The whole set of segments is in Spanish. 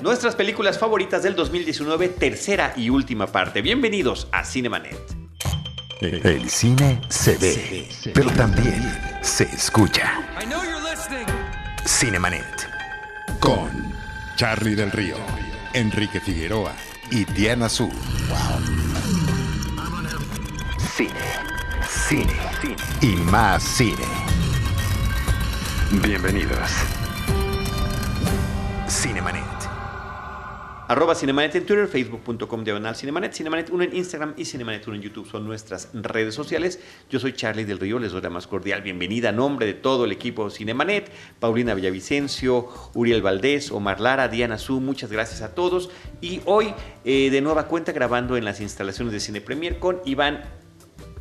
Nuestras películas favoritas del 2019, tercera y última parte. Bienvenidos a Cinemanet. El cine se ve, pero también se escucha. Cinemanet. Con Charlie del Río, Enrique Figueroa y Diana Su. Cine, cine, cine y más cine. Bienvenidos. Cinemanet. Arroba Cinemanet en Twitter, facebook.com diagonal Cinemanet, Cinemanet 1 en Instagram y Cinemanet 1 en YouTube son nuestras redes sociales. Yo soy Charlie del Río, les doy la más cordial bienvenida a nombre de todo el equipo Cinemanet, Paulina Villavicencio, Uriel Valdés, Omar Lara, Diana Su, muchas gracias a todos. Y hoy eh, de nueva cuenta grabando en las instalaciones de Cine Premier con Iván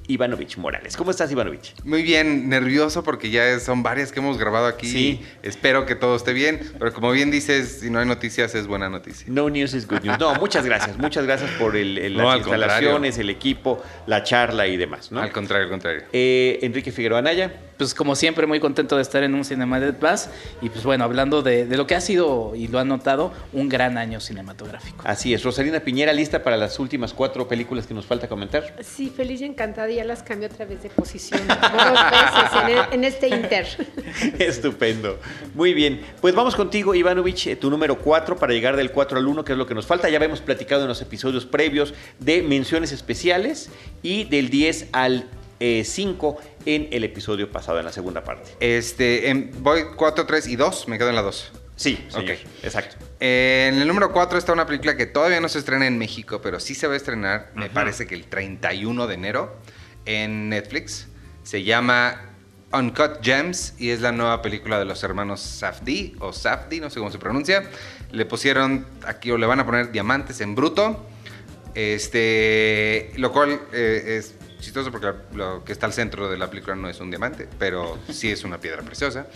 Ivanovich Morales. ¿Cómo estás, Ivanovich? Muy bien, nervioso porque ya son varias que hemos grabado aquí. Sí. Espero que todo esté bien, pero como bien dices, si no hay noticias es buena noticia. No news is good news. No, muchas gracias. Muchas gracias por el, el- No, las al instalaciones, el equipo, la charla y demás. ¿no? Al contrario, al contrario. Eh, Enrique Figueroa Anaya. Pues como siempre, muy contento de estar en un Cinemanet Plus. Y pues bueno, hablando de, de lo que ha sido, y lo han notado, un gran año cinematográfico. Así es. Rosalina Piñera, lista para las últimas cuatro películas que nos falta comentar. Sí, feliz y encantada. Ya las cambio otra vez de posición. dos veces en, el- en este inter. Estupendo. Muy bien. Pues vamos contigo, Ivanovich, eh, tu número 4 para llegar del 4 al 1, que es lo que nos falta. Ya habíamos platicado en los episodios previos de menciones especiales y del 10 al 5 en el episodio pasado, en la segunda parte. Este, voy 4, 3 y 2, me quedo en la 2. Sí, señor. Ok. Exacto. En el número 4 está una película que todavía no se estrena en México, pero sí se va a estrenar, me parece que el 31 de enero, en Netflix. Se llama Uncut Gems y es la nueva película de los hermanos Safdie, o Safdie, no sé cómo se pronuncia. Le pusieron, aquí o le van a poner diamantes en bruto. Este, lo cual eh, es chistoso porque lo que está al centro de la película no es un diamante, pero sí es una piedra preciosa.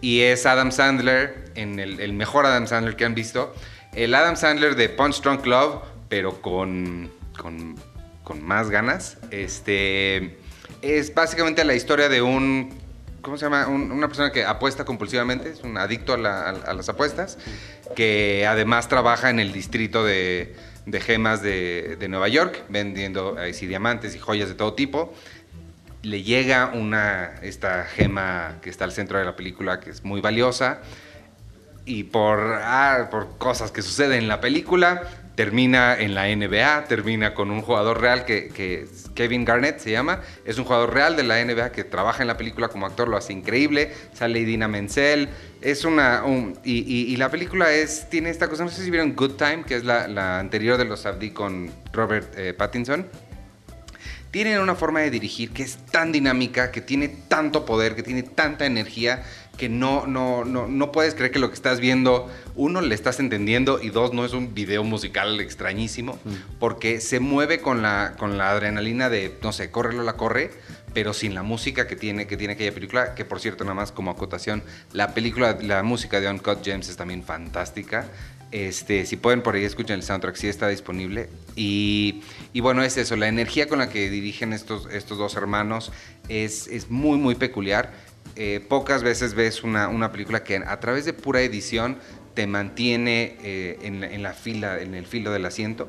Y es Adam Sandler, en el, el mejor Adam Sandler que han visto. El Adam Sandler de Punch Drunk Love, pero con, con, con más ganas. Este, es básicamente la historia de un ¿cómo se llama? Un- una persona que apuesta compulsivamente, es un adicto a, la- a- a las apuestas, que además trabaja en el distrito de, de gemas de, Nueva York, vendiendo diamantes y joyas de todo tipo. Le llega una, esta gema que está al centro de la película, que es muy valiosa, y por, ah, cosas que suceden en la película, termina en la NBA, termina con un jugador real que, Kevin Garnett se llama, es un jugador real de la NBA que trabaja en la película como actor, lo hace increíble, sale Idina Menzel, es una... un- y, y- y la película es, tiene esta cosa, no sé si vieron Good Time, que es la, la anterior de los Abdi con Robert eh, Pattinson. Tienen una forma de dirigir que es tan dinámica, que tiene tanto poder, que tiene tanta energía, que no, no, no, no puedes creer que lo que estás viendo, uno, le estás entendiendo y dos, no es un video musical extrañísimo, porque se mueve con la, con la adrenalina de, no sé, córrelo la corre, pero sin la música que tiene, que tiene aquella película, que por cierto, nada más como acotación, la película, la música de Uncut Gems es también fantástica. Este, si pueden por ahí escuchen el soundtrack, sí está disponible. Y, y bueno, es eso, la energía con la que dirigen estos, estos dos hermanos es, es muy, muy peculiar. Eh, pocas veces ves una, una película que a través de pura edición te mantiene eh, en, en la fila, en el filo del asiento.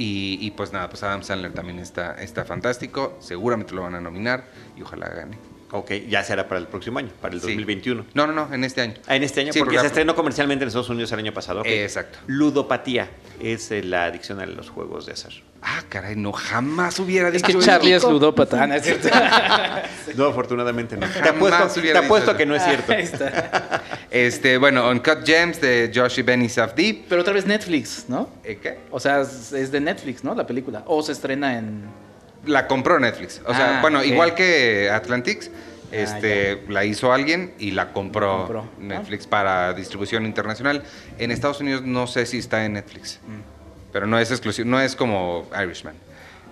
Y, y pues nada, pues Adam Sandler también está, está fantástico. Seguramente lo van a nominar y ojalá gane. Ok, ya será para el próximo año, para el Sí. 2021. No, no, no, en este año. Ah, en este año, Sí, porque porque- se estrenó comercialmente en Estados Unidos el año pasado. ok. Exacto. Ludopatía es eh, la adicción a los juegos de azar. Ah, caray, no, jamás hubiera Es dicho que eso. Charlie es ludópata, ¿no es cierto? No, afortunadamente no. Te Jamás apuesto, hubiera te apuesto dicho que no es cierto. Ahí está. Este, bueno, Uncut Gems de Josh y Benny Safdie. Pero otra vez Netflix, ¿no? ¿Eh, ¿Qué? O sea, es es de Netflix, ¿no? La película. O se estrena en... La compró Netflix. O sea, Ah, bueno, igual que Atlantics, Ah, este, la hizo alguien y la compró, compró. Netflix para distribución internacional. En Estados Unidos no sé si está en Netflix, Mm. pero no es exclusivo, no es como Irishman.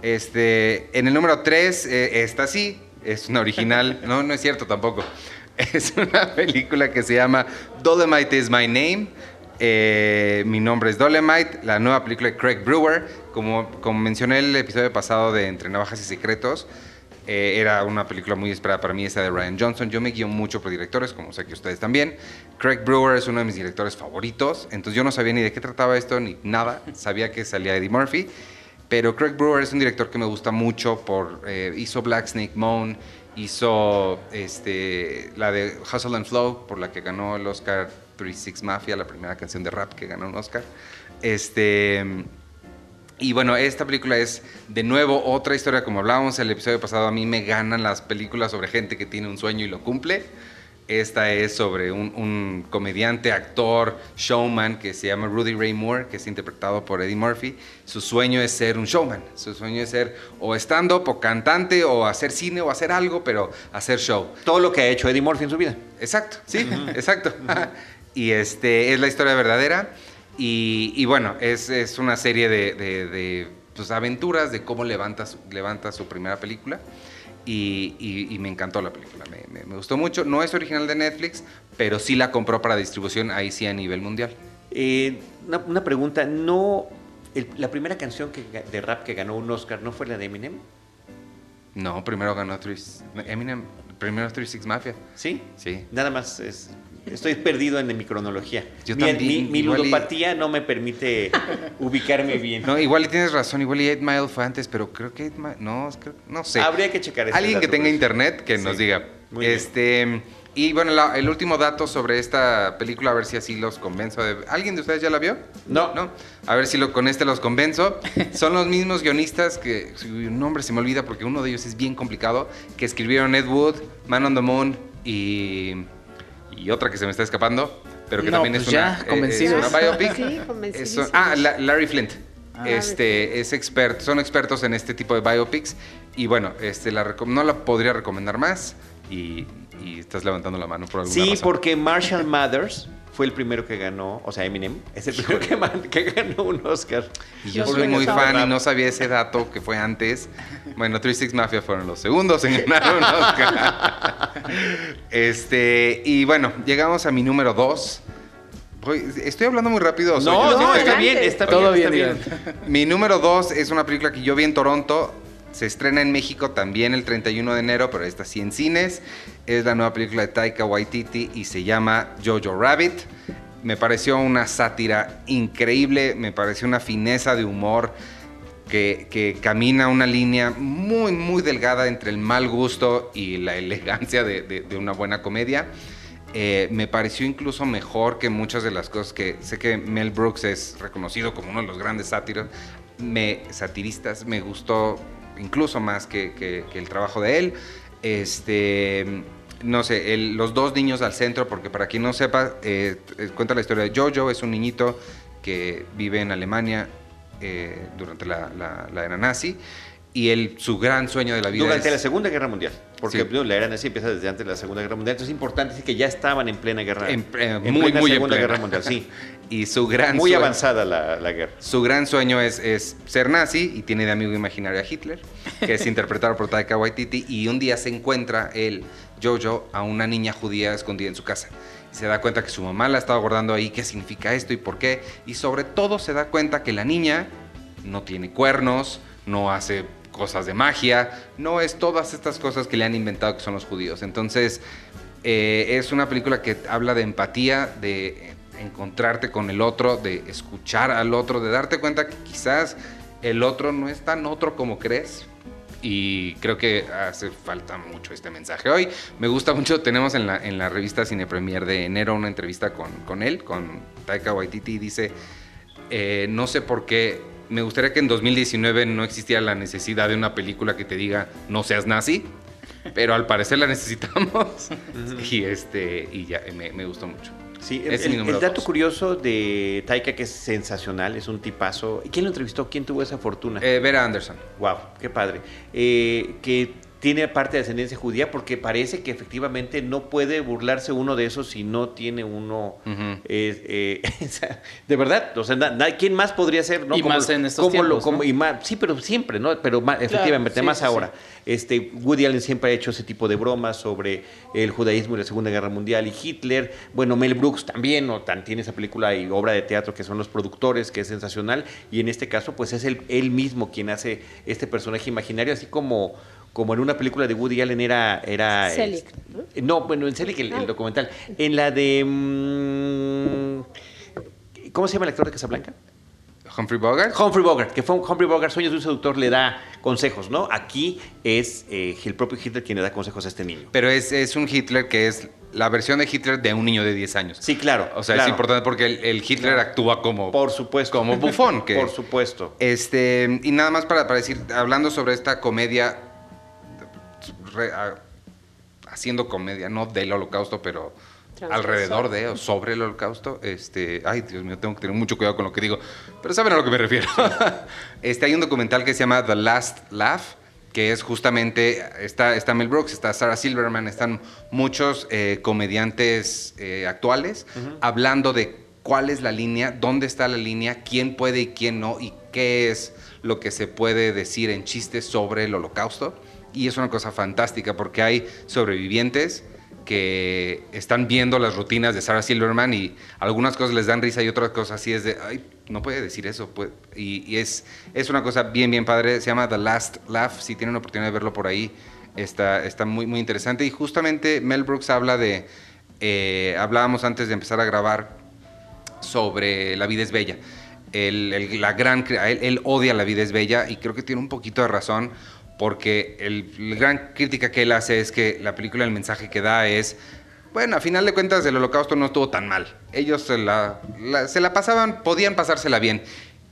Este, en el número 3, esta sí, es una original. no, no es cierto tampoco. Es una película que se llama Dolomite is My Name. Eh, mi nombre es Dolemite, la nueva película de Craig Brewer. Como, como mencioné el episodio pasado de Entre Navajas y Secretos, Eh, era una película muy esperada para mí, esa de Ryan Johnson. Yo me guío mucho por directores, como sé que ustedes también. Craig Brewer es uno de mis directores favoritos. Entonces yo no sabía ni de qué trataba esto, ni nada. Sabía que salía Eddie Murphy. Pero Craig Brewer es un director que me gusta mucho por... eh, hizo Black Snake Moan, hizo este, la de Hustle and Flow, por la que ganó el Oscar 36 Mafia, la primera canción de rap que ganó un Oscar. Este... Y bueno, esta película es de nuevo otra historia, como hablábamos el episodio pasado, a mí me ganan las películas sobre gente que tiene un sueño y lo cumple. Esta es sobre un, un comediante, actor, showman que se llama Rudy Ray Moore, que es interpretado por Eddie Murphy. Su sueño es ser un showman, su sueño es ser o stand-up o cantante o hacer cine o hacer algo, pero hacer show. Todo lo que ha hecho Eddie Murphy en su vida. Exacto, sí, exacto. y este es la historia verdadera. Y, y bueno, es, es una serie de, de- de, pues, aventuras de cómo levanta su, levanta su primera película. Y, y- y me encantó la película, me, me- me gustó mucho. No es original de Netflix, pero sí la compró para distribución ahí sí a nivel mundial. Eh, una, una pregunta, ¿no el- la primera canción que, de rap que ganó un Oscar no fue la de Eminem? No, primero ganó Three, Eminem, primero Three Six Mafia. ¿Sí? Sí. Nada más es- estoy perdido en mi cronología. Yo mi, también, mi- mi y- ludopatía no me permite ubicarme bien. No, igual y tienes razón, igual y 8 Mile fue antes, pero creo que 8 Mile, no, creo- no sé. Habría que checar ese Alguien que tenga pues. internet que nos diga. Muy bien. este y bueno, la- el último dato sobre esta película, a ver si así los convenzo. de- ¿Alguien de ustedes ya la vio? No. No. A ver si lo, con este los convenzo. Son los mismos guionistas que su nombre se me olvida porque uno de ellos es bien complicado, que escribieron Ed Wood, Man on the Moon y, y otra que se me está escapando, pero que No, también pues es una, ya, eh, es una biopic. Sí, ah, la- Larry Flint. Ah. este es experto, son expertos en este tipo de biopics y bueno, este la no la podría recomendar más y, y estás levantando la mano por alguna Sí, razón. porque Marshall Mathers fue el primero que ganó, o sea, Eminem, es el primero que, man- que ganó un Oscar. Y yo soy muy fan y no sabía ese dato que fue antes. Bueno, Three Six Mafia fueron los segundos en ganar un Oscar. Este, y bueno, llegamos a mi número dos. Voy- Estoy hablando muy rápido. ¿o soy No, no, está adelante. bien, está Todo bien, bien, está Iván. Mi número dos es una película que yo vi en Toronto. Se estrena en México también el 31 de enero, pero esta sí en cines. Es la nueva película de Taika Waititi y se llama Jojo Rabbit. Me pareció una sátira increíble, me pareció una fineza de humor que, camina una línea muy, muy delgada entre el mal gusto y la elegancia de, de- de una buena comedia. Eh, me pareció incluso mejor que muchas de las cosas que sé que Mel Brooks es reconocido como uno de los grandes sátiros, me, satiristas. Me gustó incluso más que, que- que el trabajo de él. Este, no sé, el- los dos niños al centro, porque para quien no sepa, eh, eh, cuenta la historia de Jojo, es un niñito que vive en Alemania eh, durante la, la- la era nazi. Y él, su gran sueño de la vida Durante es... la Segunda Guerra Mundial, porque Sí. no, la era nazi empieza desde antes de la Segunda Guerra Mundial, entonces es importante decir que ya estaban en plena guerra. En- eh, en muy, plena muy en Segunda plena. Guerra Mundial, sí. Y su gran Muy sueño- avanzada la, la guerra. Su gran sueño es, es ser nazi y tiene de amigo imaginario a Hitler, que es interpretado por Taika Waititi. Y un día se encuentra él, Jojo, a una niña judía escondida en su casa. Y se da cuenta que su mamá la estaba guardando ahí, qué significa esto y por qué. Y sobre todo se da cuenta que la niña no tiene cuernos, no hace cosas de magia, no es todas estas cosas que le han inventado que son los judíos. Entonces, eh, es una película que habla de empatía, de encontrarte con el otro, de escuchar al otro, de darte cuenta que quizás el otro no es tan otro como crees. Y creo que hace falta mucho este mensaje hoy. Me gusta mucho, tenemos en la, en la revista Cine Premier de enero una entrevista con, con él, con Taika Waititi, y dice, eh, no sé por qué, me gustaría que en 2019 no existiera la necesidad de una película que te diga, no seas nazi, pero al parecer la necesitamos. y este y ya, me, me gustó mucho. Sí, el, dato dos. curioso de Taika que es sensacional, es un tipazo. ¿Y quién lo entrevistó? ¿Quién tuvo esa fortuna? Eh, Vera Anderson. Wow, qué padre. Eh, que tiene parte de ascendencia judía porque parece que efectivamente no puede burlarse uno de esos si no tiene uno... Eh, eh, de verdad, o sea, na- na- ¿quién más podría ser? ¿no? Y más en estos como lo- tiempos, como- ¿no? y más- sí, pero siempre, ¿no? Pero más, efectivamente, sí, más sí, ahora. Este, Woody Allen siempre ha hecho ese tipo de bromas sobre el judaísmo y la Segunda Guerra Mundial y Hitler. Bueno, Mel Brooks también, ¿no? Tan, tiene esa película y obra de teatro que son los productores, que es sensacional. Y en este caso, pues es él, él mismo quien hace este personaje imaginario, así como, como en una película de Woody Allen era... era Selig, es- ¿no? bueno, en Selig el, el Ah. documental. En la de... mm, ¿Cómo se llama el actor de Casablanca? Humphrey Bogart. Humphrey Bogart, que fue un Humphrey Bogart, Sueños de un seductor, le da consejos, ¿no? Aquí es eh, el propio Hitler quien le da consejos a este niño. Pero es, es un Hitler que es la versión de Hitler de un niño de 10 años. Sí, claro. O sea, claro. es importante porque el, el Hitler actúa como, Por supuesto. como bufón. Que, Por supuesto. Este, y nada más para, para decir, hablando sobre esta comedia, re- a- haciendo comedia, no del holocausto, pero alrededor de o sobre el holocausto, este, ay Dios mío, tengo que tener mucho cuidado con lo que digo, pero saben a lo que me refiero. este, hay un documental que se llama The Last Laugh, que es justamente, está, está Mel Brooks, está Sarah Silverman, están muchos eh, comediantes eh, actuales hablando de cuál es la línea, dónde está la línea, quién puede y quién no, y qué es lo que se puede decir en chistes sobre el holocausto. Y es una cosa fantástica porque hay sobrevivientes que están viendo las rutinas de Sarah Silverman y algunas cosas les dan risa y otras cosas así es de, ay, no puede decir eso. puede". Y, y es, es una cosa bien, bien padre. Se llama The Last Laugh. Si tienen la oportunidad de verlo por ahí, está, está muy, muy interesante. Y justamente Mel Brooks habla de, eh, hablábamos antes de empezar a grabar sobre La vida es bella. El- la gran, él odia La vida es bella y creo que tiene un poquito de razón porque el, la gran crítica que él hace es que la película, el mensaje que da es, bueno, a final de cuentas el holocausto no estuvo tan mal. Ellos se la, la- se la pasaban, podían pasársela bien.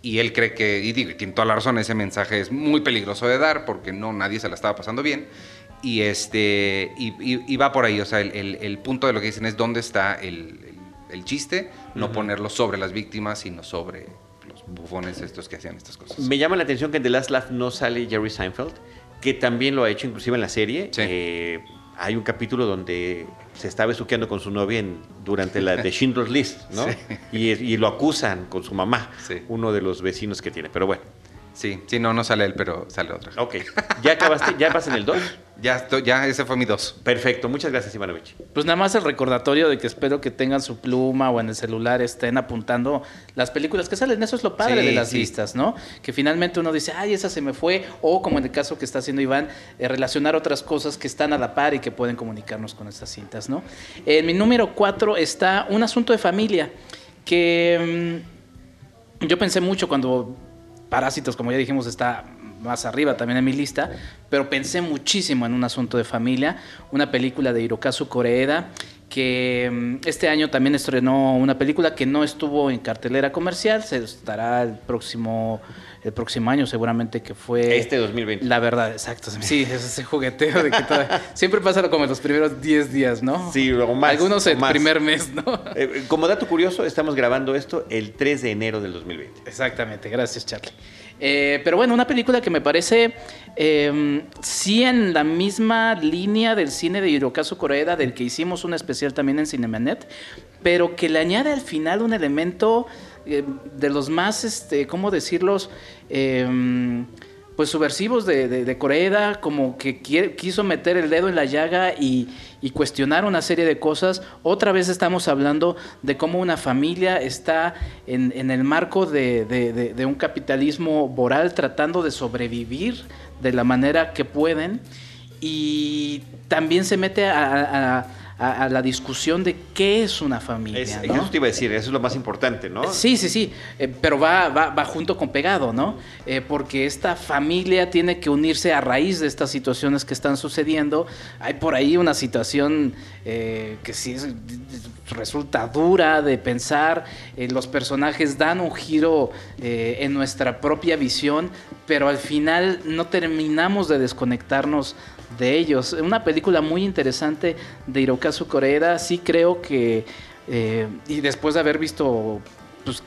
Y él cree que, y digo, tiene toda la razón, ese mensaje es muy peligroso de dar porque no, nadie se la estaba pasando bien. Y, este, y, y- y va por ahí, o sea, el, el- el punto de lo que dicen es dónde está el, chiste, no ponerlo sobre las víctimas, sino sobre los bufones estos que hacían estas cosas. Me llama la atención que en The Last Laugh no sale Jerry Seinfeld, que también lo ha hecho inclusive en la serie. Sí. Eh, hay un capítulo donde se está besuqueando con su novia en- durante la de Schindler's List, ¿no? Sí. Y, y lo acusan con su mamá, Sí. uno de los vecinos que tiene. Pero bueno, Sí, sí, no, no sale él, pero sale otra. ok. ¿Ya acabaste? ¿Ya vas en el 2? Ya, estoy- ya, ese fue mi dos. Perfecto, muchas gracias, Ivanovich. Pues nada más el recordatorio de que espero que tengan su pluma o en el celular estén apuntando las películas que salen. Eso es lo padre Sí, de las sí. listas, ¿no? Que finalmente uno dice, ay, esa se me fue. O como en el caso que está haciendo Iván, eh, relacionar otras cosas que están a la par y que pueden comunicarnos con estas cintas, ¿no? En mi número cuatro está Un asunto de familia, que mm, yo pensé mucho cuando Parásitos, como ya dijimos, está más arriba también en mi lista, pero pensé muchísimo en un asunto de familia, una película de Hirokazu Koreeda que mm, este año también estrenó una película que no estuvo en cartelera comercial, se estará el próximo el próximo año seguramente que fue Este 2020. La verdad, exacto. Sí, es ese jugueteo de que todavía- siempre pasa como en los primeros 10 días, ¿no? Sí, o más, Algunos o el más. primer mes, ¿no? Eh, como dato curioso, estamos grabando esto el 3 de enero del 2020. Exactamente, gracias Charlie. Eh, pero bueno, una película que me parece eh, sí en la misma línea del cine de Hirokazu Koreeda, del que hicimos un especial también en Cinemanet, pero que le añade al final un elemento eh, de los más, este, ¿cómo decirlos? Pues subversivos de, de, como que quiere- quiso meter el dedo en la llaga y, y cuestionar una serie de cosas. Otra vez estamos hablando de cómo una familia está en, en el marco de, de- un capitalismo voral tratando de sobrevivir de la manera que pueden y también se mete a- a la discusión de qué es una familia. Es- ¿no? Eso te iba a decir, eso es lo más importante, ¿no? Sí, sí, sí, eh, pero va, va, va junto con pegado, ¿no? Eh, porque esta familia tiene que unirse a raíz de estas situaciones que están sucediendo. Hay por ahí una situación eh, que sí es- resulta dura de pensar. Los personajes dan un giro en nuestra propia visión, pero al final no terminamos de desconectarnos de ellos. Una película muy interesante de Hirokazu Koreeda. Sí creo que, eh, y después de haber visto pues,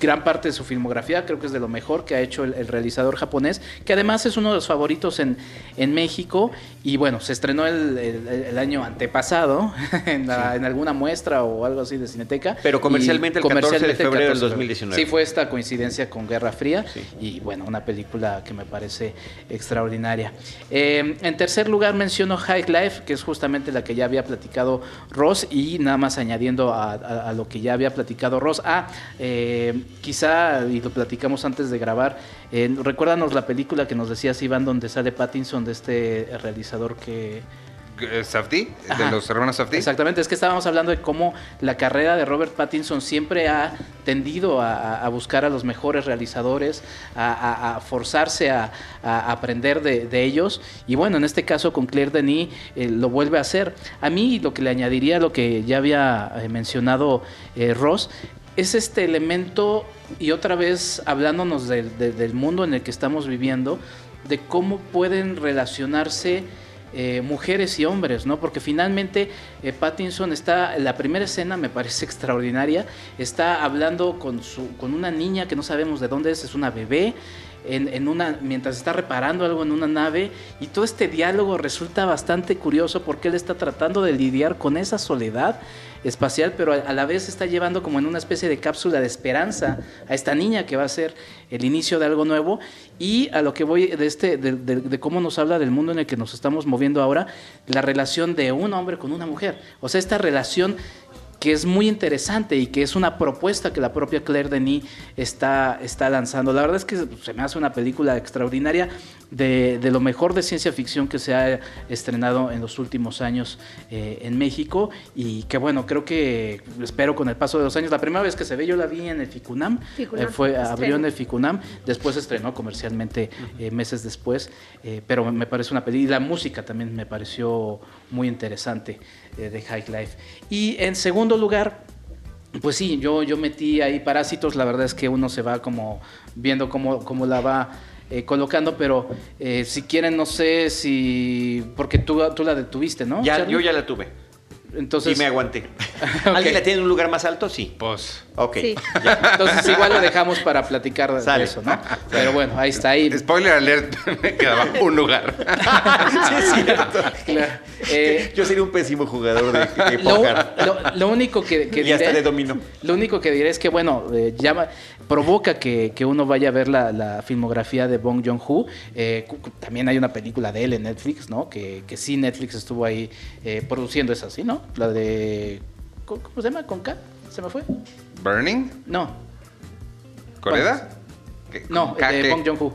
gran parte de su filmografía, creo que es de lo mejor que ha hecho el, el realizador japonés, que además es uno de los favoritos en, en México. Y bueno, se estrenó el, el- el año antepasado en, la- en alguna muestra o algo así de Cineteca. Pero comercialmente el 14 de comercialmente el febrero del 14 de 2019. Sí, fue esta coincidencia con Guerra Fría Sí. y bueno, una película que me parece extraordinaria. Eh, en tercer lugar menciono High Life, que es justamente la que ya había platicado Ross y nada más añadiendo a, a- a lo que ya había platicado Ross. Ah, eh, quizá, y lo platicamos antes de grabar, eh, recuérdanos la película que nos decías, Iván, donde sale Pattinson, de este realizador que... Eh, Safdie, de los hermanos Safdie. Exactamente, es que estábamos hablando de cómo la carrera de Robert Pattinson siempre ha tendido a, buscar a los mejores realizadores, a, a- a forzarse a, aprender de, de ellos. Y bueno, en este caso con Claire Denis eh, lo vuelve a hacer. A mí lo que le añadiría lo que ya había eh, mencionado eh, Ross es este elemento, y otra vez hablándonos del- mundo en el que estamos viviendo, de cómo pueden relacionarse eh, mujeres y hombres, ¿no? Porque finalmente eh, Pattinson está, la primera escena me parece extraordinaria, está hablando con, su, con una niña que no sabemos de dónde es, es una bebé, en, una, mientras está reparando algo en una nave, y todo este diálogo resulta bastante curioso porque él está tratando de lidiar con esa soledad espacial, pero a, la vez está llevando como en una especie de cápsula de esperanza a esta niña que va a ser el inicio de algo nuevo. Y a lo que voy de este de cómo nos habla del mundo en el que nos estamos moviendo ahora la relación de un hombre con una mujer. O sea esta relación que es muy interesante y que es una propuesta que la propia Claire Denis está, está lanzando. La verdad es que se me hace una película extraordinaria de, de lo mejor de ciencia ficción que se ha estrenado en los últimos años eh, en México y que bueno, creo que espero con el paso de los años. La primera vez que se ve yo la vi en el Ficunam, Ficunam, eh, fue, estreno. abrió en el Ficunam, después estrenó comercialmente eh, meses después, pero me parece una película, y la música también me pareció muy interesante eh, de High Life. Y en segundo lugar, pues sí, yo, yo metí ahí Parásitos, la verdad es que uno se va como viendo cómo, cómo la va eh, colocando, pero eh, si quieren, no sé si... Porque tú, tú la detuviste, ¿no? Ya, Charlie? yo ya la tuve. Entonces, y me aguanté. ¿Alguien la tiene en un lugar más alto? Sí. Pues. Ok. Sí. entonces igual lo dejamos para platicar de, Sale. eso, ¿no? Pero bueno, ahí está. Ahí, Spoiler alert, me quedaba un lugar. sí, es cierto. Claro. Eh, Yo sería un pésimo jugador de, de lo, póker. lo- lo único que, que y hasta diré- de dominó. Lo único que diré es que, bueno, eh, llama, provoca que, que uno vaya a ver la, la filmografía de Bong Joon-ho. Eh, también hay una película de él en Netflix, ¿no? Que, que sí, Netflix estuvo ahí eh, produciendo esa, ¿sí, no? La de... ¿Cómo cómo se llama? ¿Con K? ¿Se me fue? ¿Burning? No, ¿Coreda? ¿Qué- no, K- de qué? Bong Joon-ho.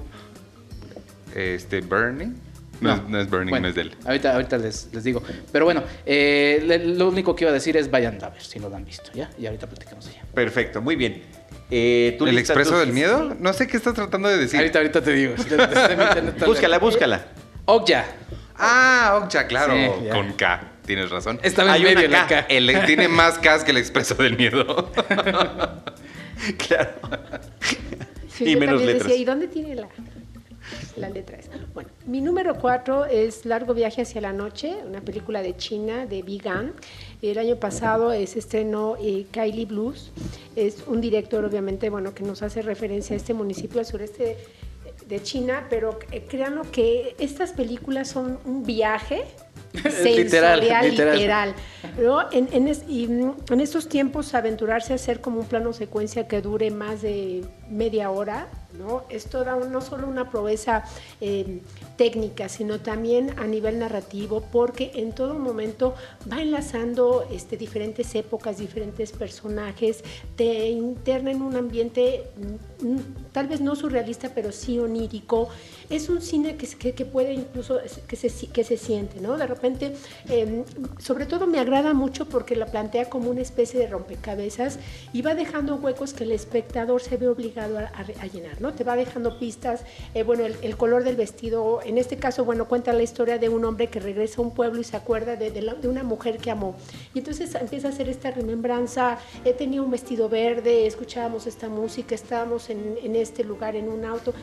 Este, ¿Burning? No, es- no es Burning, Bueno, no es de él. Ahorita, ahorita les, les digo. Pero bueno, eh, le- lo único que iba a decir es vayan a ver si no lo han visto, ¿ya? Y ahorita platicamos de ella. Perfecto, muy bien. Eh, ¿tú ¿El lista expreso tus- del miedo? No sé qué estás tratando de decir. Ahorita, ahorita te digo. Búscala, búscala. Okja. Ah, Okja, claro, Sí, ya. con K. Tienes razón. Estaba Hay en una medio la K. El, tiene más K que el expreso del miedo. Claro. Sí, Y yo menos letras. decía, ¿y dónde tiene la, la letra esa? Bueno, mi número cuatro es Largo Viaje hacia la Noche, una película de China, de Bigan. El año pasado se estrenó eh, Kylie Blues. Es un director, obviamente, bueno, que nos hace referencia a este municipio al sureste de, de China, pero eh, créanlo que estas películas son un viaje sensorial, literal. literal. ¿no? En, en es- y, mm, en estos tiempos, aventurarse a hacer como un plano secuencia que dure más de media hora, ¿no? Es toda un- no solo una proeza eh, técnica, sino también a nivel narrativo, porque en todo momento va enlazando este, diferentes épocas, diferentes personajes, te interna en un ambiente mm, mm, tal vez no surrealista, pero sí onírico. Es un cine que, que, puede incluso, que se, que se siente, ¿no? De repente, eh, sobre todo me agrada mucho porque la plantea como una especie de rompecabezas y va dejando huecos que el espectador se ve obligado a, llenar. Te va dejando pistas, eh, bueno, el, color del vestido, en este caso, bueno, cuenta la historia de un hombre que regresa a un pueblo y se acuerda de, una mujer que amó. Y entonces empieza a hacer esta remembranza, he tenido un vestido verde, escuchábamos esta música, estábamos en este lugar en un auto.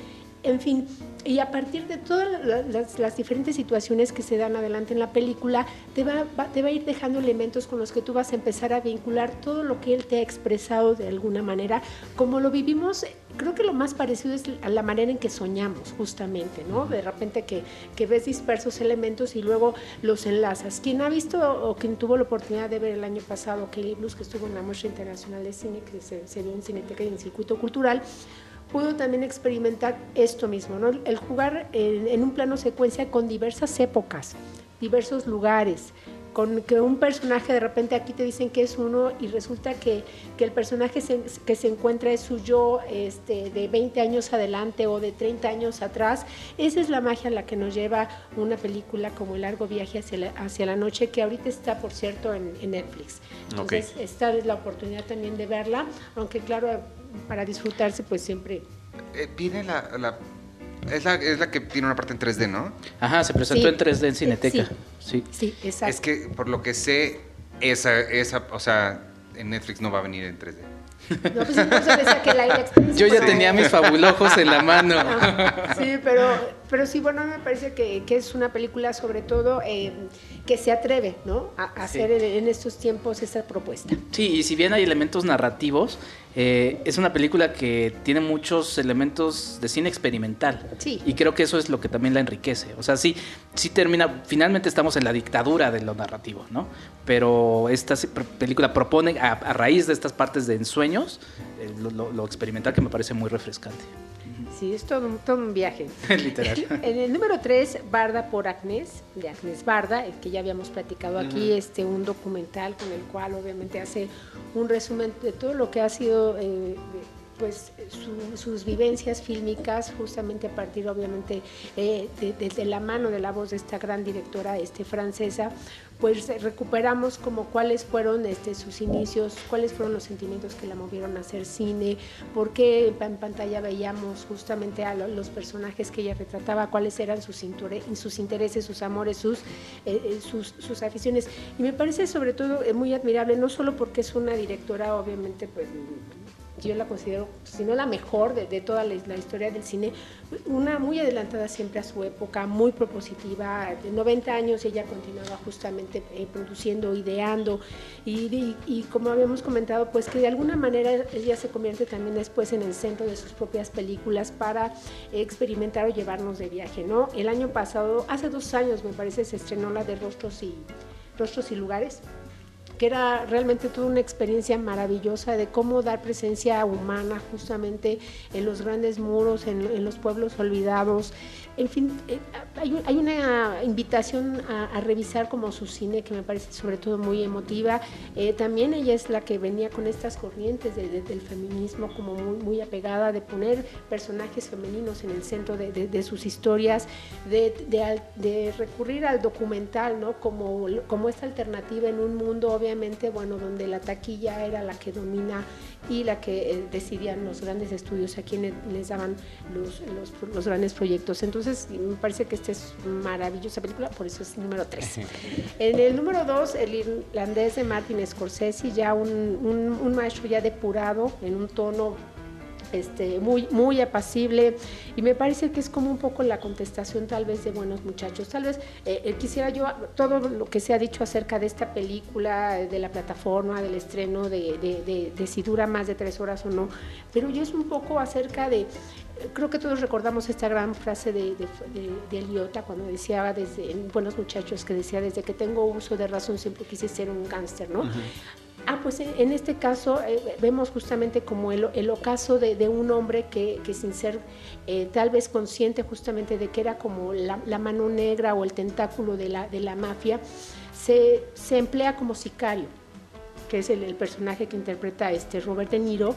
En fin, y a partir de todas la- las, las diferentes situaciones que se dan adelante en la película, te va, va- te va a ir dejando elementos con los que tú vas a empezar a vincular todo lo que él te ha expresado de alguna manera, como lo vivimos, creo que lo más parecido es a la manera en que soñamos, justamente, ¿no? De repente que, que ves dispersos elementos y luego los enlazas. Quien ha visto o quien tuvo la oportunidad de ver el año pasado Kelly Blues, que estuvo en la Muestra Internacional de Cine, que se, se vio en Cineteca y en Circuito Cultural, pudo también experimentar esto mismo, ¿no? El jugar en, en un plano secuencia con diversas épocas, diversos lugares, con que un personaje de repente aquí te dicen que es uno y resulta que, que el personaje se, que se encuentra es su yo este, de 20 años adelante o de 30 años atrás. Esa es la magia a la que nos lleva una película como El largo viaje hacia la, hacia la noche, que ahorita está, por cierto, en, en Netflix. Entonces, esta es la oportunidad también de verla, aunque claro, para disfrutarse, pues siempre... Eh, viene la, la es la, es la que tiene una parte en 3D, ¿no? Ajá, se presentó Sí. en 3D en Cineteca. Sí. Sí. Sí, exacto. Es que por lo que sé, esa, esa, o sea, en Netflix no va a venir en 3D. No, pues entonces decía que la, la Yo ya tenía mis fabulojos en la mano. Sí, pero, pero sí, bueno, me parece que, que es una película sobre todo eh, que se atreve, ¿no? A, a Sí. hacer en, en estos tiempos esta propuesta. Sí, y si bien hay elementos narrativos, eh, es una película que tiene muchos elementos de cine experimental. Sí. Y creo que eso es lo que también la enriquece. O sea, sí, sí termina, finalmente estamos en la dictadura de lo narrativo, ¿no? Pero esta película propone, a, a raíz de estas partes de ensueños, eh, lo, lo- lo experimental que me parece muy refrescante. Sí, es todo, un- todo un viaje. Literal. En el número 3, Barda por Agnes, de Agnes Barda, el que ya habíamos platicado aquí, este, un documental con el cual obviamente hace un resumen de todo lo que ha sido eh, pues su- sus vivencias fílmicas, justamente a partir obviamente eh, de, la mano de la voz de esta gran directora este, francesa, pues recuperamos como cuáles fueron este, sus inicios, cuáles fueron los sentimientos que la movieron a hacer cine, por qué en pantalla veíamos justamente a lo- los personajes que ella retrataba, cuáles eran sus, sus intereses, sus amores, sus, eh, eh, sus, sus aficiones. Y me parece sobre todo eh, muy admirable, no solo porque es una directora, obviamente, pues yo la considero, si no la mejor de, toda la, la historia del cine, una muy adelantada siempre a su época, muy propositiva, de 90 años ella continuaba justamente eh, produciendo, ideando, y, y- y como habíamos comentado, pues que de alguna manera ella se convierte también después en el centro de sus propias películas para experimentar o llevarnos de viaje, ¿no? El año pasado, hace dos años me parece, se estrenó la de Rostros y, Rostros y Lugares, que era realmente toda una experiencia maravillosa de cómo dar presencia humana justamente en los grandes muros, en, los pueblos olvidados. En fin, eh, hay, hay una invitación a, revisar como su cine que me parece sobre todo muy emotiva. Eh, también ella es la que venía con estas corrientes de- de- del feminismo como muy, apegada, de poner personajes femeninos en el centro de, sus historias, de recurrir al documental, ¿no? Como, como esta alternativa en un mundo, obviamente, bueno, donde la taquilla era la que domina y la que eh, decidían los grandes estudios a quienes les daban los, los, los grandes proyectos. Entonces, me parece que esta es maravillosa película, por eso es número 3. En el número 2, el irlandés de Martin Scorsese, ya un, un- un maestro ya depurado en un tono este, muy, muy apacible y me parece que es como un poco la contestación tal vez de buenos muchachos. Tal vez eh, eh, quisiera yo todo lo que se ha dicho acerca de esta película, de la plataforma, del estreno, de, de- de- si dura más de tres horas o no, pero yo es un poco acerca de, creo que todos recordamos esta gran frase de, de, de, de Eliota cuando decía desde, en Buenos Muchachos, que decía, desde que tengo uso de razón siempre quise ser un gángster, ¿no? Ah, pues en, este caso eh, vemos justamente como el, el ocaso de, un hombre que, sin ser eh, tal vez consciente justamente de que era como la, mano negra o el tentáculo de la, de la mafia, se, se emplea como sicario, que es el, personaje que interpreta este Robert De Niro.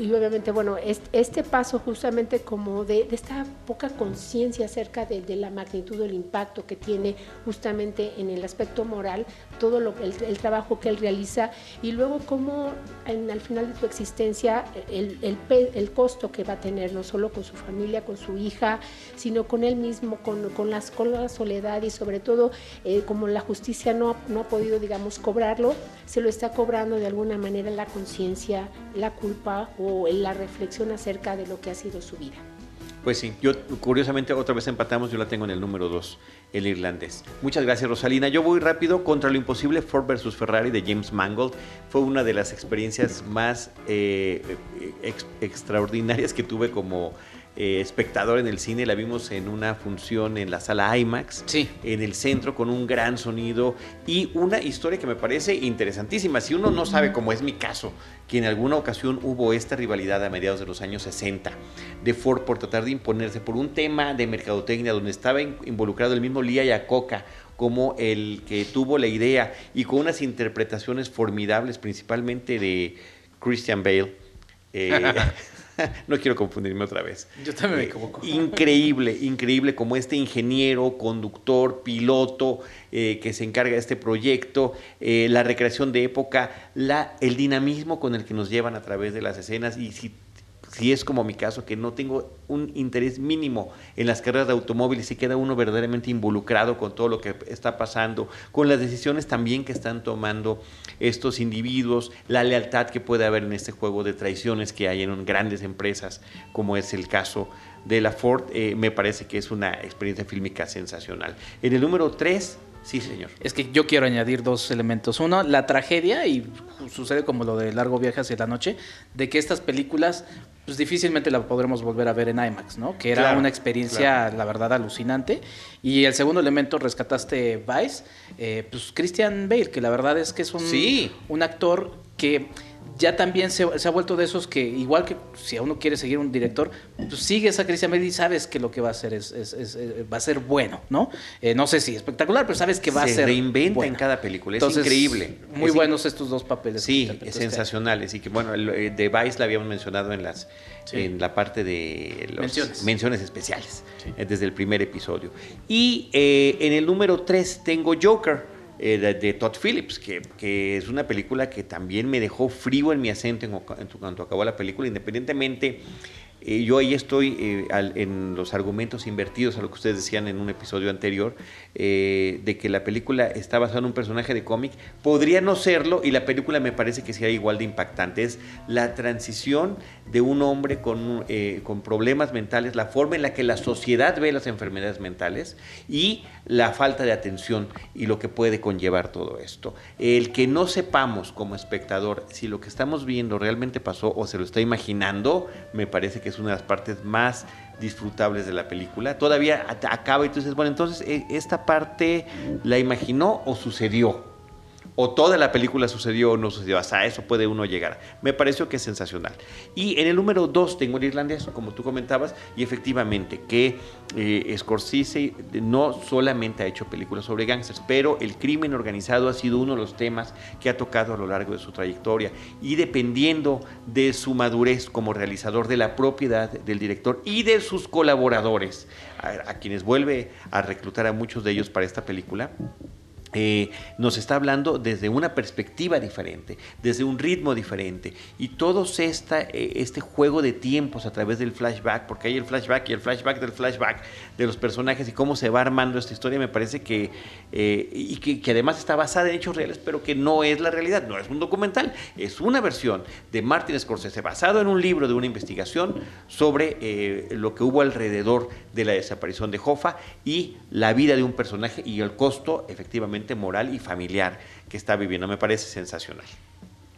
Y, obviamente, bueno, es- este paso justamente como de, de esta poca conciencia acerca de, de la magnitud del impacto que tiene justamente en el aspecto moral, todo lo, el, el trabajo que él realiza y luego cómo en- al final de su existencia el, el el costo que va a tener, no solo con su familia, con su hija, sino con él mismo, con, con, las, con la soledad y sobre todo eh, como la justicia no, no ha podido, digamos, cobrarlo, se lo está cobrando de alguna manera la conciencia, la culpa o la reflexión acerca de lo que ha sido su vida. Pues sí, yo curiosamente otra vez empatamos, yo la tengo en el número 2, el irlandés. Muchas gracias Rosalina. Yo voy rápido contra lo imposible, Ford versus Ferrari de James Mangold. Fue una de las experiencias más eh, ex- extraordinarias que tuve como eh, espectador en el cine. La vimos en una función en la sala IMAX, Sí. en el centro con un gran sonido y una historia que me parece interesantísima. Si uno no sabe, como es mi caso, que en alguna ocasión hubo esta rivalidad a mediados de los años 60 de Ford por tratar de imponerse por un tema de mercadotecnia donde estaba in- involucrado el mismo Lee Iacocca como el que tuvo la idea y con unas interpretaciones formidables, principalmente de Christian Bale. Eh, no quiero confundirme otra vez. Yo también me Eh, equivoco. Increíble, increíble como este ingeniero, conductor, piloto eh, que se encarga de este proyecto, eh, la recreación de época, la, el dinamismo con el que nos llevan a través de las escenas y si, si es como mi caso, que no tengo un interés mínimo en las carreras de automóviles y queda uno verdaderamente involucrado con todo lo que está pasando, con las decisiones también que están tomando estos individuos, la lealtad que puede haber en este juego de traiciones que hay en grandes empresas, como es el caso de la Ford, eh, me parece que es una experiencia fílmica sensacional. En el número 3, sí señor. Es que yo quiero añadir dos elementos. Uno, la tragedia, y sucede como lo de Largo Viaje hacia la Noche, de que estas películas pues difícilmente la podremos volver a ver en IMAX, ¿no? Que era Claro, una experiencia, la verdad, alucinante. Y el segundo elemento, rescataste Vice, eh, pues Christian Bale, que la verdad es que es un, Sí. un actor que ya también se, se ha vuelto de esos que, igual que si a uno quiere seguir un director, pues sigues a Christian Bale y sabes que lo que va a hacer es, es- es- eh, va a ser bueno, ¿no? Eh, no sé si espectacular, pero sabes que va a se ser reinventa bueno. en cada película, es Entonces, increíble. Muy Es buenos estos dos papeles. Sí, sensacionales. Y que bueno, el, eh, de Vice la habíamos mencionado en las Sí. en la parte de los Menciones. menciones especiales, Sí. eh, desde el primer episodio. Y eh, en el número 3 tengo Joker. Eh, de, Todd Phillips, que, que es una película que también me dejó frío en mi acento en, en cuando acabó la película, independientemente, eh, yo ahí estoy eh, en los argumentos invertidos a lo que ustedes decían en un episodio anterior, eh, de que la película está basada en un personaje de cómic, podría no serlo y la película me parece que sea igual de impactante. Es la transición de un hombre con, con problemas mentales, la forma en la que la sociedad ve las enfermedades mentales y la falta de atención y lo que puede conllevar todo esto. El que no sepamos como espectador si lo que estamos viendo realmente pasó o se lo está imaginando, me parece que es una de las partes más disfrutables de la película. Todavía acaba y tú dices, bueno, entonces eh, esta parte la imaginó o sucedió. O toda la película sucedió o no sucedió. Hasta eso puede uno llegar. Me pareció que es sensacional. Y en el número 2 tengo el irlandés, como tú comentabas, y efectivamente que eh, Scorsese no solamente ha hecho películas sobre gángsters, pero el crimen organizado ha sido uno de los temas que ha tocado a lo largo de su trayectoria. Y dependiendo de su madurez como realizador, de la propiedad del director y de sus colaboradores, a- a quienes vuelve a reclutar a muchos de ellos para esta película, eh, nos está hablando desde una perspectiva diferente, desde un ritmo diferente. Y todo eh, este juego de tiempos a través del flashback, porque hay el flashback y el flashback del flashback de los personajes y cómo se va armando esta historia, me parece que, eh, y que, además está basada en hechos reales, pero que no es la realidad, no es un documental, es una versión de Martin Scorsese basado en un libro de una investigación sobre lo que hubo alrededor de la desaparición de Hoffa y la vida de un personaje y el costo efectivamente moral y familiar que está viviendo. Me parece sensacional.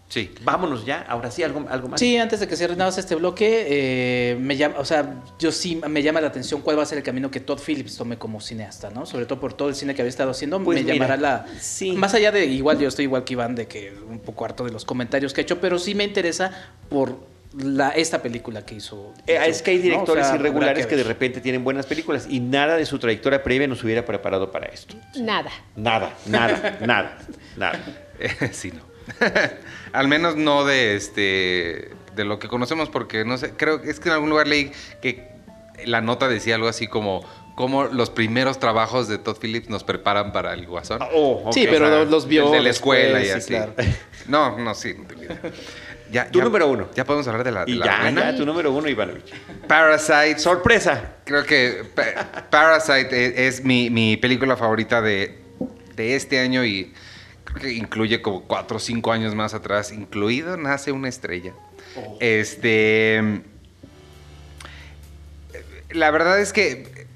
Sí. Vámonos ya, ahora sí, algo, algo más. Sí, antes de que cierre nada más este bloque, eh, me llama, o sea, yo sí me llama la atención cuál va a ser el camino que Todd Phillips tome como cineasta, ¿no? Sobre todo por todo el cine que había estado haciendo, Pues me mira, llamará la... sí. Más allá de, igual yo estoy igual que Iván, de que un poco harto de los comentarios que ha hecho, pero sí me interesa por la, esta película que hizo. Eh, es que hay ¿no? O directores sea, irregulares que, de repente tienen buenas películas y nada de su trayectoria previa nos hubiera preparado para esto. Nada. Nada, nada, nada, nada. sí, no. Al menos no de este de lo que conocemos porque no sé, creo que es que en algún lugar leí que la nota decía algo así como como los primeros trabajos de Todd Phillips nos preparan para el Guasón. Oh. Sí, pero O sea, los- vio desde la escuela y así. sí, claro. No, no, sí. no tengo idea. Ya, Tu ya- número uno. Ya podemos hablar de la, de Y la ya, buena. ya, tu número uno, Ivanovich. Parasite. Sorpresa. Creo que Pa- Parasite es, es mi, mi película favorita de, de este año y creo que incluye como cuatro o cinco años más atrás, incluido Nace una estrella. Este. La verdad es que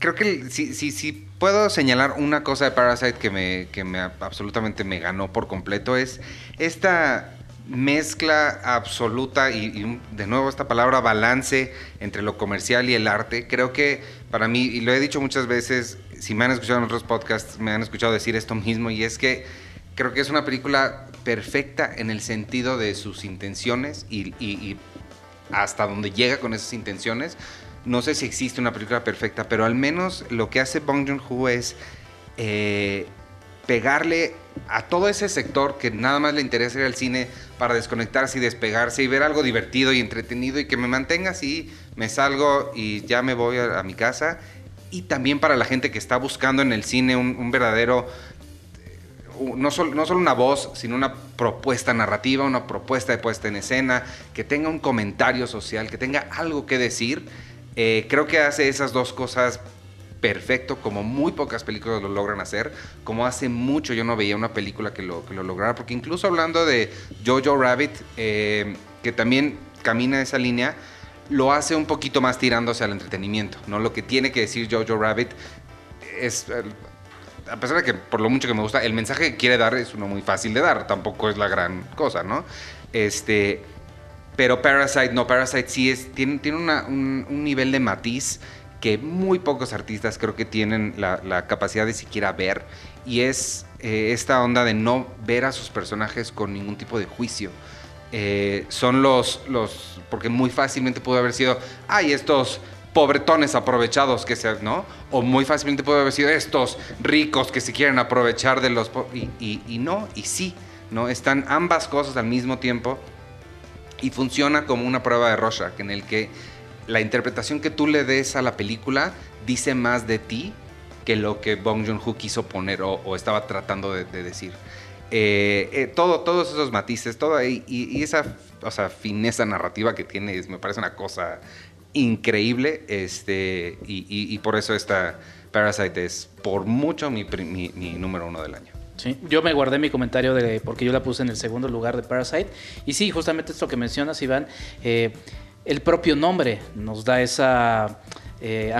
creo que si, si, si puedo señalar una cosa de Parasite que me, que me absolutamente me ganó por completo es esta mezcla absoluta y, de nuevo esta palabra balance entre lo comercial y el arte. Creo que para mí, y lo he dicho muchas veces, si me han escuchado en otros podcasts, me han escuchado decir esto mismo, y es que creo que es una película perfecta en el sentido de sus intenciones y, y- y hasta donde llega con esas intenciones. No sé si existe una película perfecta, pero al menos lo que hace Bong Joon-ho es eh, pegarle a todo ese sector que nada más le interesa ir al cine para desconectarse y despegarse y ver algo divertido y entretenido y que me mantenga así, me salgo y ya me voy a, mi casa. Y también para la gente que está buscando en el cine un, verdadero no solo, no solo una voz, sino una propuesta narrativa, una propuesta de puesta en escena, que tenga un comentario social, que tenga algo que decir. Eh, creo que hace esas dos cosas perfecto, como muy pocas películas lo logran hacer, como hace mucho yo no veía una película que lo, que lo lograra, porque incluso hablando de Jojo Rabbit, eh, que también camina esa línea, lo hace un poquito más tirándose al entretenimiento, ¿no? Lo que tiene que decir Jojo Rabbit es a pesar de que por lo mucho que me gusta, el mensaje que quiere dar es uno muy fácil de dar, tampoco es la gran cosa, ¿no? Este, pero Parasite, no, Parasite sí es, tiene, tiene un, nivel de matiz que muy pocos artistas creo que tienen la, capacidad de siquiera ver, y es eh, esta onda de no ver a sus personajes con ningún tipo de juicio. Eh, son los, los, porque muy fácilmente pudo haber sido, ay, estos pobretones aprovechados que se, ¿no? O muy fácilmente puede haber sido estos ricos que se quieren aprovechar de los... Y, y, no, y sí, ¿no? Están ambas cosas al mismo tiempo y funciona como una prueba de Rorschach en el que la interpretación que tú le des a la película dice más de ti que lo que Bong Joon-ho quiso poner o, estaba tratando de, decir. Eh, eh, todo, todos esos matices, todo y, y, esa o sea, fineza narrativa que tiene me parece una cosa increíble este, y, por eso esta Parasite es por mucho mi, número uno del año. Sí, yo me guardé mi comentario de porque yo la puse en el segundo lugar de Parasite. Y sí, justamente esto que mencionas, Iván, eh, el propio nombre nos da esa eh,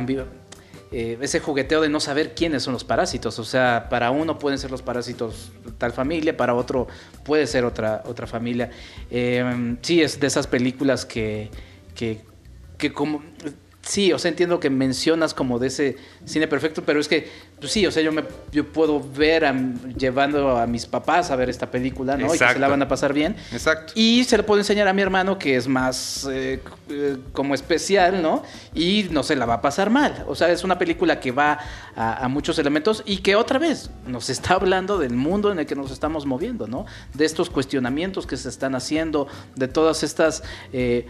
eh, ese jugueteo de no saber quiénes son los parásitos. O sea, para uno pueden ser los parásitos tal familia, para otro puede ser otra, otra familia. sí, es de esas películas que, que que como sí, o sea, entiendo que mencionas como de ese cine perfecto, pero es que, pues sí, o sea, yo me yo puedo ver llevando a mis papás a ver esta película, ¿no? Y que se la van a pasar bien. Exacto. Y se la puedo enseñar a mi hermano que es más eh, eh, como especial, ¿no? Y no se la va a pasar mal. O sea, es una película que va a, muchos elementos y que otra vez nos está hablando del mundo en el que nos estamos moviendo, ¿no? De estos cuestionamientos que se están haciendo, de todas estas... Eh,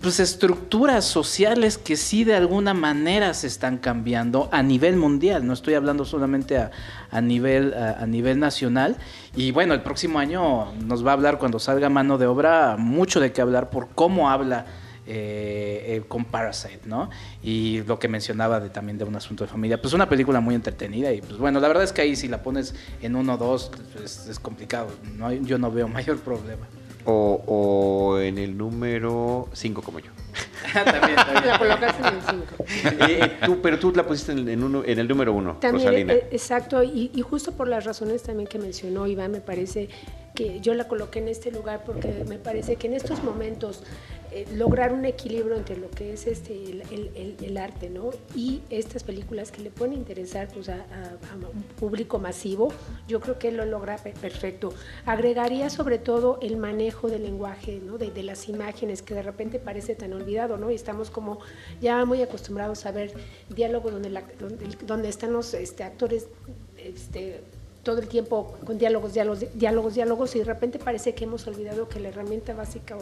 pues, estructuras sociales que sí de alguna manera se están cambiando a nivel mundial, no estoy hablando solamente a, nivel, a, nivel nacional. Y bueno, el próximo año nos va a hablar cuando salga mano de obra mucho de qué hablar por cómo habla eh, con Parasite, ¿no? Y lo que mencionaba de, también de un asunto de familia. Pues una película muy entretenida y pues bueno, la verdad es que ahí si la pones en uno o dos pues, es complicado, ¿no? yo no veo mayor problema. O, en el número 5 como yo. también, también. La colocaste en el 5. Eh, pero tú la pusiste en, uno, en el número 1, Rosalina. Eh, exacto, y, y, justo por las razones también que mencionó Iván, me parece yo la coloqué en este lugar porque me parece que en estos momentos eh, lograr un equilibrio entre lo que es este el, el, arte ¿no? y estas películas que le pueden interesar pues, a, un público masivo, yo creo que lo logra perfecto. Agregaría sobre todo el manejo del lenguaje, ¿no? de, de, las imágenes, que de repente parece tan olvidado, ¿no? y estamos como ya muy acostumbrados a ver diálogos donde, la, donde, donde están los este, actores este, todo el tiempo con diálogos, diálogos, diálogos, diálogos, y de repente parece que hemos olvidado que la herramienta básica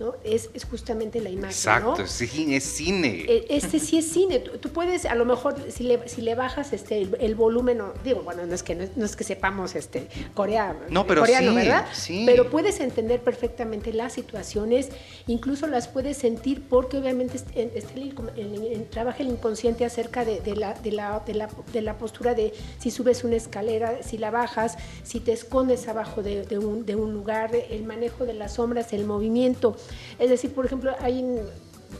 ¿no? es, es justamente la imagen. Exacto, ¿no? sí, es cine. E, este sí es cine. Tú, puedes, a lo mejor, si le, si le bajas este, el, volumen, no, digo, bueno, no es que, no, es que sepamos este, Corea, no, pero coreano, ¿verdad? Pero puedes entender perfectamente las situaciones, incluso las puedes sentir porque obviamente este, trabaja el inconsciente acerca de, de, la, de, la, de, la, de la postura de si subes una escalera, si bajas, si te escondes abajo de, un, lugar, el manejo de las sombras, el movimiento. Es decir, por ejemplo, hay,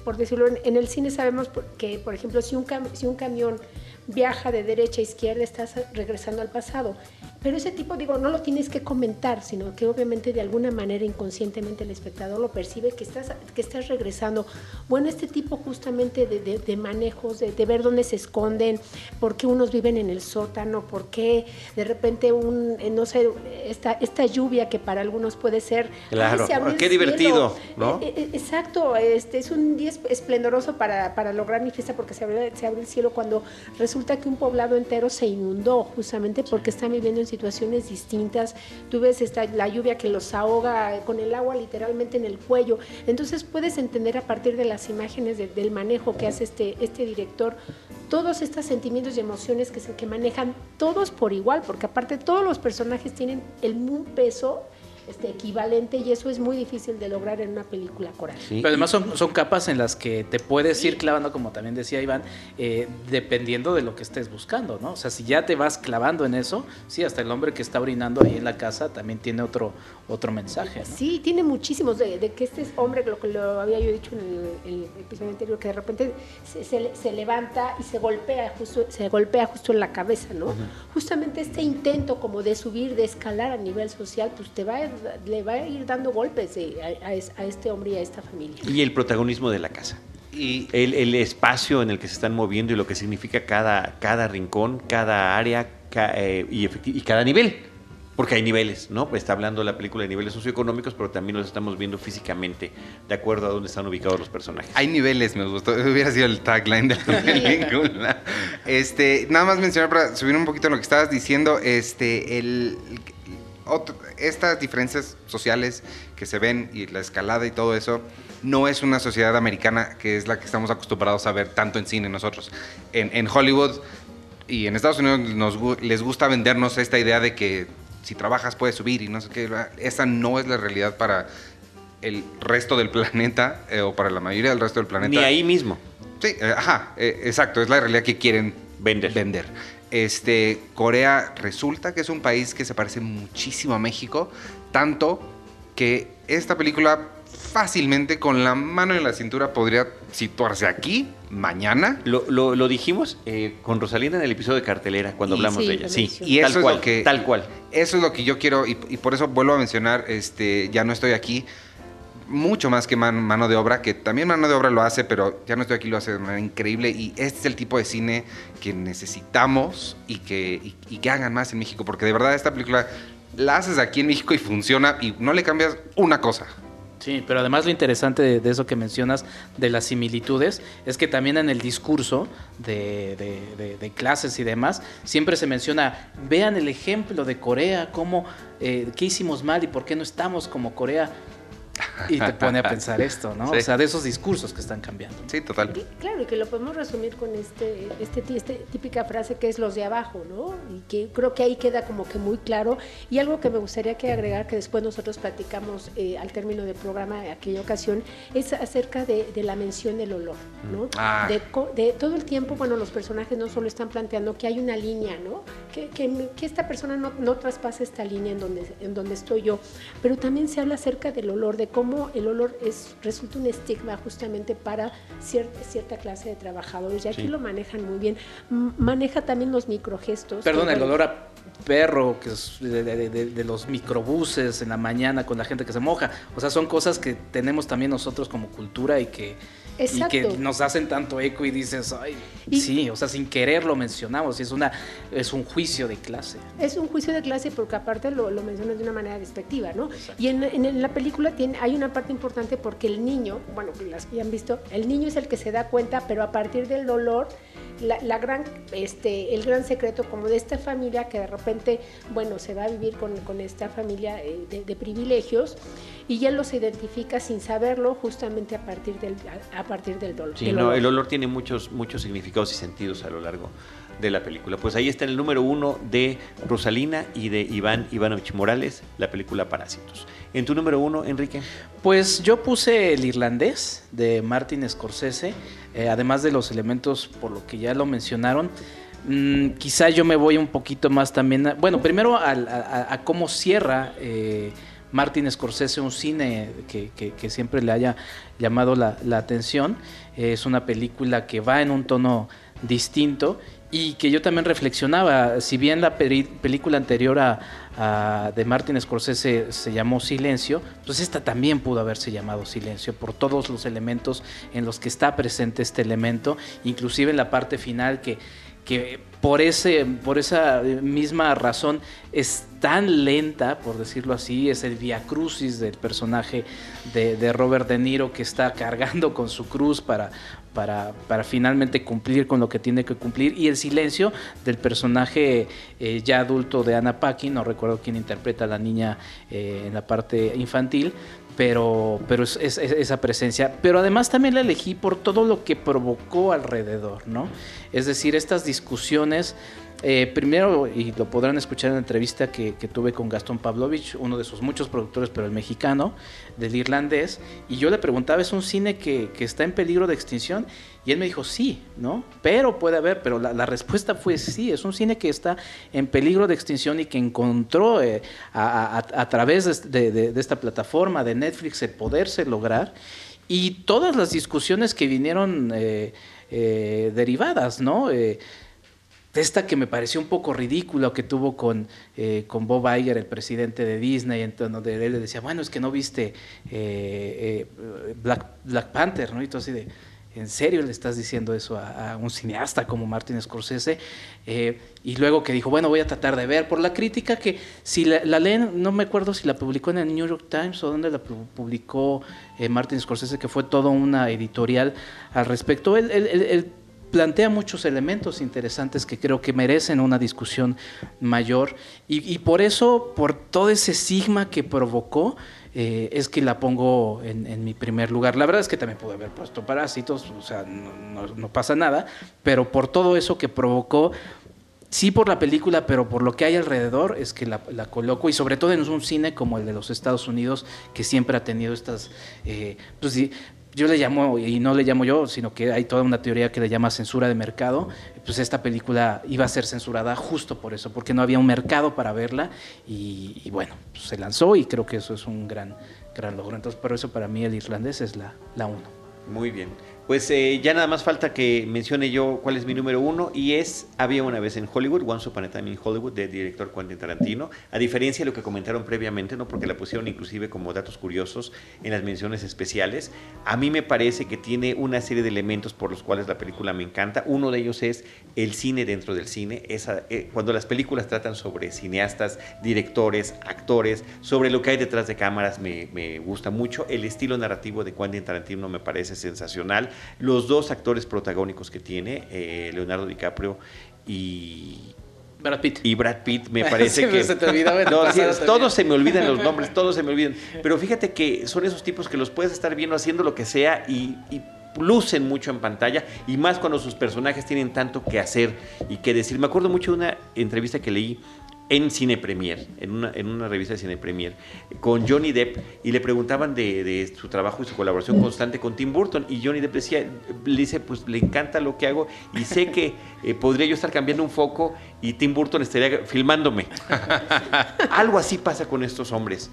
por decirlo, en, el cine sabemos que, por ejemplo, si un, si un camión viaja de derecha a izquierda, estás regresando al pasado. Pero ese tipo, digo, no lo tienes que comentar, sino que obviamente de alguna manera inconscientemente el espectador lo percibe que estás, que estás regresando. Bueno, este tipo justamente de, de, manejos, de, ver dónde se esconden, por qué unos viven en el sótano, por qué de repente un, eh, no sé, esta, esta lluvia que para algunos puede ser... Claro, qué divertido, ¿no? Eh, eh, exacto, este, es un día esplendoroso para, para lograr mi fiesta porque se abre, se abre el cielo cuando resulta que un poblado entero se inundó justamente porque están viviendo en situaciones distintas. Tú ves esta, la lluvia que los ahoga con el agua literalmente en el cuello. Entonces puedes entender a partir de las imágenes del manejo que hace este, este director todos estos sentimientos y emociones que, se, que manejan todos por igual, porque aparte todos los personajes tienen el mismo peso este, equivalente y eso es muy difícil de lograr en una película coral. Pero además son, son capas en las que te puedes ir clavando, como también decía Iván, eh, dependiendo de lo que estés buscando, ¿no? O sea, si ya te vas clavando en eso, sí, hasta el hombre que está orinando ahí en la casa también tiene otro, otro mensaje. Sí, tiene muchísimos, de, que este hombre, lo que lo había yo dicho en el, episodio anterior, que de repente se, levanta y se golpea justo, se golpea justo en la cabeza, ¿no? Justamente este intento como de subir, de escalar a nivel social, pues te va a le va a ir dando golpes a, este hombre y a esta familia. Y el protagonismo de la casa. Y el, espacio en el que se están moviendo y lo que significa cada, cada rincón, cada área eh, y, y cada nivel porque hay niveles, ¿no? Está hablando la película de niveles socioeconómicos, pero también los estamos viendo físicamente, de acuerdo a dónde están ubicados los personajes. Hay niveles, me gustó. Hubiera sido el tagline de la película. Este, nada más mencionar para subir un poquito lo que estabas diciendo, este, el, estas diferencias sociales que se ven y la escalada y todo eso, no es una sociedad americana que es la que estamos acostumbrados a ver tanto en cine nosotros. En, Hollywood y en Estados Unidos nos, les gusta vendernos esta idea de que si trabajas puedes subir y no sé qué. Esa no es la realidad para el resto del planeta eh, o para la mayoría del resto del planeta. Ni ahí mismo. Sí, eh, ajá, eh, exacto, es la realidad que quieren vender. vender. Este, Corea resulta que es un país que se parece muchísimo a México, tanto que esta película fácilmente con la mano en la cintura podría situarse aquí mañana. Lo, dijimos eh, con Rosalina en el episodio de cartelera cuando hablamos de ella. Sí, y eso tal cual, es lo que tal cual. Eso es lo que yo quiero y, y, por eso vuelvo a mencionar, este, ya no estoy aquí mucho más que mano de obra, que también mano de obra lo hace, pero ya no estoy aquí, lo hace de manera increíble. Y este es el tipo de cine que necesitamos y que, que hagan más en México, porque de verdad esta película la haces aquí en México y funciona y no le cambias una cosa. Sí, pero además lo interesante de, eso que mencionas, de las similitudes, es que también en el discurso de, clases y demás, siempre se menciona, vean el ejemplo de Corea, cómo, eh, qué hicimos mal y por qué no estamos como Corea. Y te pone a pensar esto, ¿no? O sea, de esos discursos que están cambiando. Sí, total. claro, y que lo podemos resumir con este, este, este, típica frase que es los de abajo, ¿no? Y que creo que ahí queda como que muy claro. Y algo que me gustaría que agregar, que después nosotros platicamos eh, al término del programa de aquella ocasión, es acerca de, la mención del olor, ¿no? Ah. De, todo el tiempo, bueno, los personajes no solo están planteando que hay una línea, ¿no? Que, que, que esta persona no, no traspase esta línea en donde, en donde estoy yo, pero también se habla acerca del olor, de cómo el olor es, resulta un estigma justamente para cierta, cierta clase de trabajadores. Y aquí lo manejan muy bien. maneja también los microgestos. Perdón, el olor a perro, que es de, los microbuses en la mañana con la gente que se moja. O sea, son cosas que tenemos también nosotros como cultura y que y que nos hacen tanto eco y dices, ay, sí, o sea, sin querer lo mencionamos, es, una, es un juicio de clase. Es un juicio de clase porque aparte lo, lo mencionas de una manera despectiva, ¿no? Y en, en, la película tiene, hay una parte importante porque el niño, bueno, las que ya han visto, el niño es el que se da cuenta, pero a partir del dolor la, gran, este, el gran secreto como de esta familia que de repente, bueno, se va a vivir con, esta familia eh, de, privilegios y él los identifica sin saberlo justamente a partir del, a, partir del dolor. Sí, no, el olor tiene muchos, muchos significados y sentidos a lo largo de la película. Pues ahí está el número uno de Rosalina y de Iván Ivanovich Morales, la película Parásitos. ¿En tu número uno, Enrique? Pues yo puse el irlandés de Martin Scorsese, eh, además de los elementos por lo que ya lo mencionaron. Mm, quizá yo me voy un poquito más también, bueno, primero a, cómo cierra eh, Martin Scorsese un cine que, siempre le haya llamado la, atención. es una película que va en un tono distinto y que yo también reflexionaba, si bien la película anterior a, de Martin Scorsese se llamó Silencio, pues esta también pudo haberse llamado Silencio por todos los elementos en los que está presente este elemento, inclusive en la parte final que, que por, ese, por esa misma razón es tan lenta, por decirlo así, es el via crucis del personaje de, de Robert De Niro que está cargando con su cruz para, para, para, finalmente cumplir con lo que tiene que cumplir. Y el silencio del personaje eh, ya adulto de Anna Paquin, no recuerdo quién interpreta a la niña eh, en la parte infantil, pero, pero es, esa presencia. Pero además también la elegí por todo lo que provocó alrededor, ¿no? Es decir, estas discusiones eh, primero, y lo podrán escuchar en la entrevista que, tuve con Gastón Pavlovich, uno de sus muchos productores, pero el mexicano, del irlandés, y yo le preguntaba, ¿es un cine que, está en peligro de extinción? Y él me dijo, sí, ¿no? Pero puede haber, pero la, respuesta fue sí, es un cine que está en peligro de extinción y que encontró eh, a, través de, esta plataforma de Netflix el poderse lograr. Y todas las discusiones que vinieron eh, derivadas, ¿no? Esta que me pareció un poco ridícula que tuvo con, eh, con Bob Iger, el presidente de Disney, en donde él le decía, bueno, es que no viste eh, eh, Black, Black, Panther, ¿no? Y todo así de, ¿en serio le estás diciendo eso a, un cineasta como Martin Scorsese? y luego que dijo, bueno, voy a tratar de ver, por la crítica que si la, leen, no me acuerdo si la publicó en el New York Times o dónde la publicó Martin Scorsese, que fue toda una editorial al respecto. él, él plantea muchos elementos interesantes que creo que merecen una discusión mayor y, por eso, por todo ese sigma que provocó, eh, es que la pongo en, mi primer lugar. La verdad es que también pude haber puesto parásitos, o sea, no, pasa nada, pero por todo eso que provocó, sí por la película, pero por lo que hay alrededor es que la, coloco y sobre todo en un cine como el de los Estados Unidos que siempre ha tenido estas, eh, pues, yo le llamo, y no le llamo yo, sino que hay toda una teoría que le llama censura de mercado, pues esta película iba a ser censurada justo por eso, porque no había un mercado para verla y, bueno, pues se lanzó y creo que eso es un gran, gran logro. Entonces por eso para mí el irlandés es la, la uno. Muy bien. Pues eh, ya nada más falta que mencione yo cuál es mi número uno y es Había una vez en Hollywood, Once Upon a Time in Hollywood, de director Quentin Tarantino. A diferencia de lo que comentaron previamente, no porque la pusieron inclusive como datos curiosos en las menciones especiales, a mí me parece que tiene una serie de elementos por los cuales la película me encanta. Uno de ellos es el cine dentro del cine. Esa, eh, cuando las películas tratan sobre cineastas, directores, actores, sobre lo que hay detrás de cámaras, me, me gusta mucho. El estilo narrativo de Quentin Tarantino me parece sensacional los dos actores protagónicos que tiene, eh, Leonardo DiCaprio y Brad Pitt. Y Brad Pitt me parece que... se te todos se me olvidan los nombres, todos se me olvidan. Pero fíjate que son esos tipos que los puedes estar viendo haciendo lo que sea y, y, lucen mucho en pantalla y más cuando sus personajes tienen tanto que hacer y que decir. Me acuerdo mucho de una entrevista que leí en Cine Premier, en una, en una revista de Cine Premier, con Johnny Depp y le preguntaban de, su trabajo y su colaboración constante con Tim Burton y Johnny Depp decía, le dice, pues le encanta lo que hago y sé que eh, podría yo estar cambiando un foco y Tim Burton estaría filmándome. Algo así pasa con estos hombres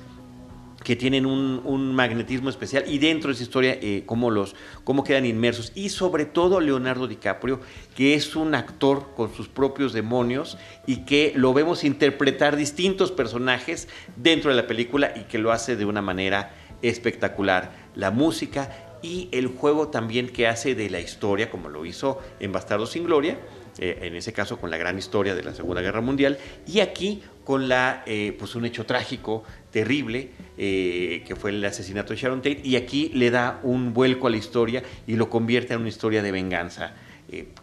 que tienen un, magnetismo especial y dentro de esa historia eh, cómo, los, cómo quedan inmersos y sobre todo Leonardo DiCaprio que es un actor con sus propios demonios y que lo vemos interpretar distintos personajes dentro de la película y que lo hace de una manera espectacular. La música y el juego también que hace de la historia como lo hizo en Bastardo sin Gloria eh, en ese caso con la gran historia de la Segunda Guerra Mundial, y aquí con la, eh, pues un hecho trágico, terrible, eh, que fue el asesinato de Sharon Tate, y aquí le da un vuelco a la historia y lo convierte en una historia de venganza,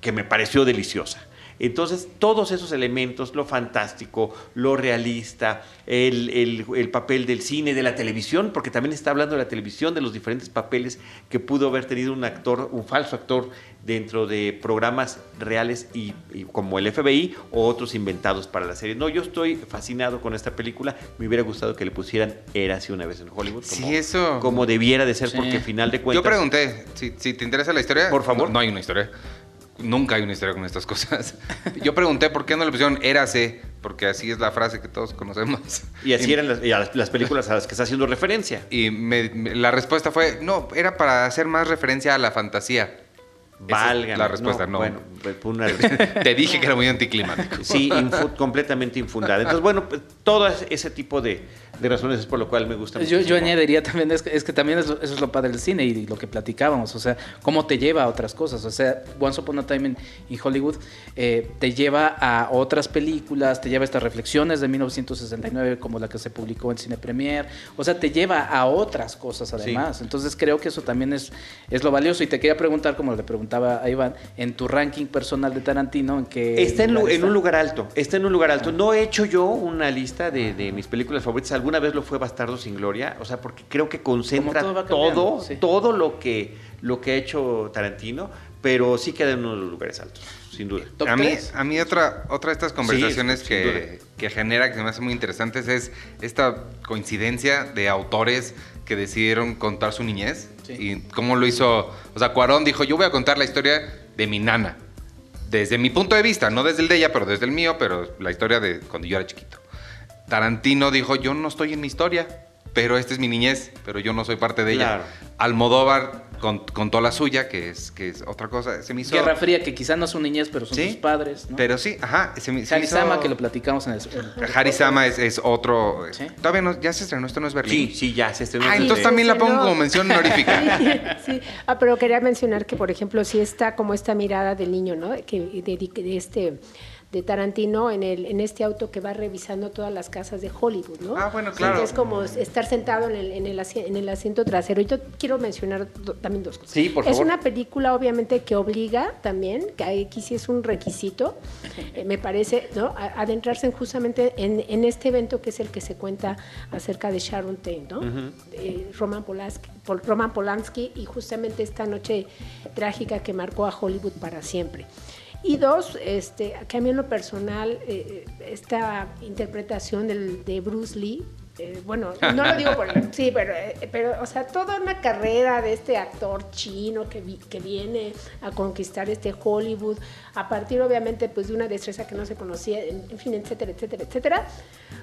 que me pareció deliciosa. Entonces, todos esos elementos, lo fantástico, lo realista, el, papel del cine, de la televisión, porque también está hablando de la televisión, de los diferentes papeles que pudo haber tenido un actor, un falso actor, dentro de programas reales y, como el FBI o otros inventados para la serie. No, yo estoy fascinado con esta película. Me hubiera gustado que le pusieran Era así una vez en Hollywood. Como, sí, eso. Como debiera de ser, porque al final de cuentas. Yo pregunté, si, te interesa la historia. Por favor. no hay una historia. Nunca hay una historia con estas cosas. Yo pregunté por qué no le pusieron Érase, porque así es la frase que todos conocemos. Y así eran las, películas a las que está haciendo referencia. Y la respuesta fue, no, era para hacer más referencia a la fantasía. Valga. la respuesta, no. Bueno, una Te dije que era muy anticlimático. Sí, infu- completamente infundada. Entonces, bueno, pues, todo ese tipo de, de razones es por lo cual me gusta Yo, yo añadiría también, es que, es que también es lo- eso es lo padre del cine y lo que platicábamos, o sea, cómo te lleva a otras cosas. O sea, Once Upon a Time in, in Hollywood eh, te lleva a otras películas, te lleva a estas reflexiones de 1969 como la que se publicó en Cine Premier, o sea, te lleva a otras cosas además. Entonces creo que eso también es, es lo valioso. Y te quería preguntar, como le preguntaba a Iván, en tu ranking personal de Tarantino, en que... Está en, en un lugar alto, está en un lugar alto. No he hecho yo una lista de, de mis películas favoritas. Alguna vez lo fue Bastardo sin Gloria, o sea, porque creo que concentra Como todo todo, sí. todo lo que, lo que ha hecho Tarantino, pero sí queda en uno de los lugares altos, sin duda. ¿Top a mí, a mí otra, otra de estas conversaciones que, que genera, que se me hace muy interesantes, es esta coincidencia de autores que decidieron contar su niñez Sí. y cómo lo hizo. O sea, Cuarón dijo, yo voy a contar la historia de mi nana. Desde mi punto de vista, no desde el de ella, pero desde el mío, pero la historia de cuando yo era chiquito. Tarantino dijo, yo no estoy en mi historia, pero esta es mi niñez, pero yo no soy parte de ella. Claro. Almodóvar con- contó la suya, que es, que es otra cosa. Se me hizo... Guerra Fría, que quizá no es su niñez, pero son Sí, sus padres, ¿no? Pero sí, ajá. Se me, que lo platicamos en el... en- Harisama es, es otro. Sí. Todavía no, ya se estrenó, esto no es Berlín. Sí, sí, ya se estrenó. Ah, entonces también la pongo como mención honorífica. Sí, sí. Ah, pero quería mencionar que, por ejemplo, sí está como esta mirada del niño, ¿no? Que de, de este de Tarantino en el en este auto que va revisando todas las casas de Hollywood, ¿no? Ah, bueno, claro. es como estar sentado en el, en el, asi- en el asiento trasero. Y yo quiero mencionar do- también dos cosas. Sí, por Es favor. una película, obviamente, que obliga también, que aquí sí es un requisito, eh, me parece, ¿no? A- adentrarse en justamente en, en este evento que es el que se cuenta acerca de Sharon Tate, ¿no? Eh, Roman, Polanski, Pol- Roman Polanski y justamente esta noche trágica que marcó a Hollywood para siempre. Y dos, este, que a mí en lo personal, eh, esta interpretación del, de Bruce Lee, eh, bueno, no lo digo por... Sí, pero, eh, pero, o sea, toda una carrera de este actor chino que, vi- que viene a conquistar este Hollywood, a partir obviamente pues de una destreza que no se conocía, en, fin, etcétera, etcétera, etcétera,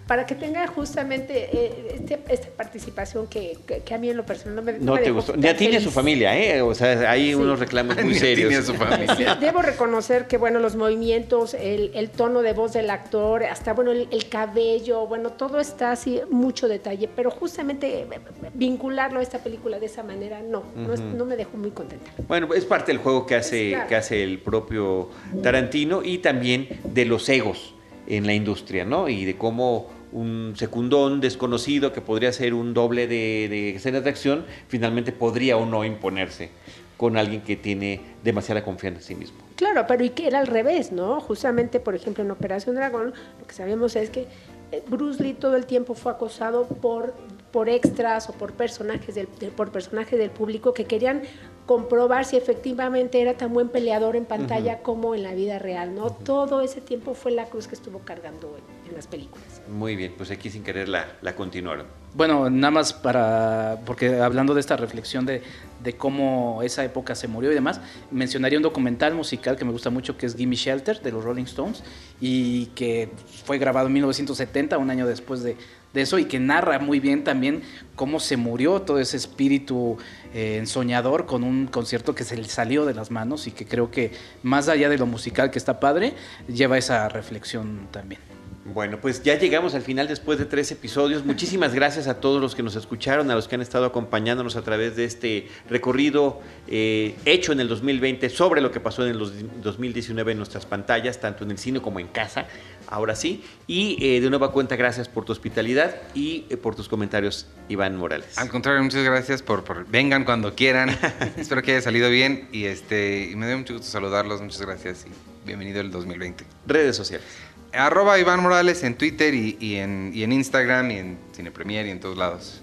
para que tenga justamente eh, este- esta participación que, que- que a mí en lo personal no me No me te gustó. Ni a ti ni a su familia, ¿eh? O sea, hay Sí. unos reclamos muy Ni a ti ni serios. a su familia. Debo reconocer que, bueno, los movimientos, el, el tono de voz del actor, hasta, bueno, el, el cabello, bueno, todo está así, mucho detalle, pero justamente eh, vincularlo a esta película de esa manera, no, no, es- no me dejó muy contenta. Bueno, es parte del juego que hace, Claro. que hace el propio Tarantino y también de los egos en la industria, ¿no? Y de cómo un secundón desconocido que podría ser un doble de, de escenas de acción, finalmente podría o no imponerse con alguien que tiene demasiada confianza en sí mismo. Claro, pero y que era al revés, ¿no? Justamente, por ejemplo, en Operación Dragón, lo que sabemos es que eh, Bruce Lee todo el tiempo fue acosado por, por extras o por personajes, del, de- por personajes del público que querían comprobar si efectivamente era tan buen peleador en pantalla como en la vida real, ¿no? Todo ese tiempo fue la cruz que estuvo cargando en, en las películas. Muy bien, pues aquí sin querer la, la continuaron. Bueno, nada más para, porque hablando de esta reflexión de, de cómo esa época se murió y demás, mencionaría un documental musical que me gusta mucho que es Gimme Shelter de los Rolling Stones y que fue grabado en 1970, un año después de, de eso, y que narra muy bien también cómo se murió todo ese espíritu eh, ensoñador con un concierto que se le salió de las manos y que creo que más allá de lo musical que está padre, lleva esa reflexión también. Bueno, pues ya llegamos al final después de tres episodios. Muchísimas gracias a todos los que nos escucharon, a los que han estado acompañándonos a través de este recorrido eh, hecho en el 2020 sobre lo que pasó en el dos- 2019 en nuestras pantallas, tanto en el cine como en casa, ahora sí. Y eh, de nueva cuenta, gracias por tu hospitalidad y eh, por tus comentarios, Iván Morales. Al contrario, muchas gracias por, por- vengan cuando quieran. Espero que haya salido bien y este y me dio mucho gusto saludarlos. Muchas gracias y bienvenido el 2020. Redes sociales. Arroba Iván Morales en Twitter y, y en, y en Instagram y en Cine Premier y en todos lados.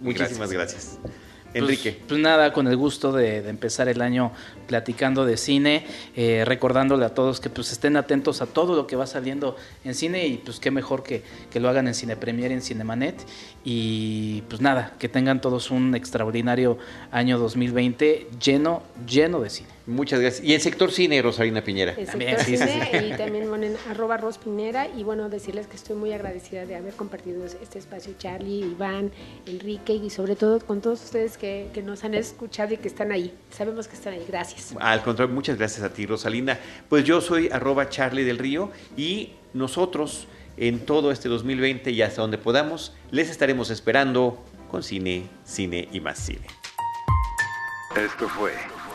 Muchísimas gracias. Pues- Enrique. Pues, nada, con el gusto de, de empezar el año platicando de cine, eh, recordándole a todos que pues estén atentos a todo lo que va saliendo en cine y pues qué mejor que, que lo hagan en Cine Premier y en Cinemanet. Y pues nada, que tengan todos un extraordinario año 2020 lleno, lleno de cine. Muchas gracias. Y el sector cine, Rosalina Piñera. El También, sector sí, cine sí. y también ponen arroba Ros Pinera y bueno, decirles que estoy muy agradecida de haber compartido este espacio, Charlie, Iván, Enrique y sobre todo con todos ustedes que, que nos han escuchado y que están ahí. Sabemos que están ahí. Gracias. Al contrario, muchas gracias a ti, Rosalinda. Pues yo soy arroba Charlie del Río y nosotros en todo este 2020 y hasta donde podamos, les estaremos esperando con cine, cine y más cine. Esto fue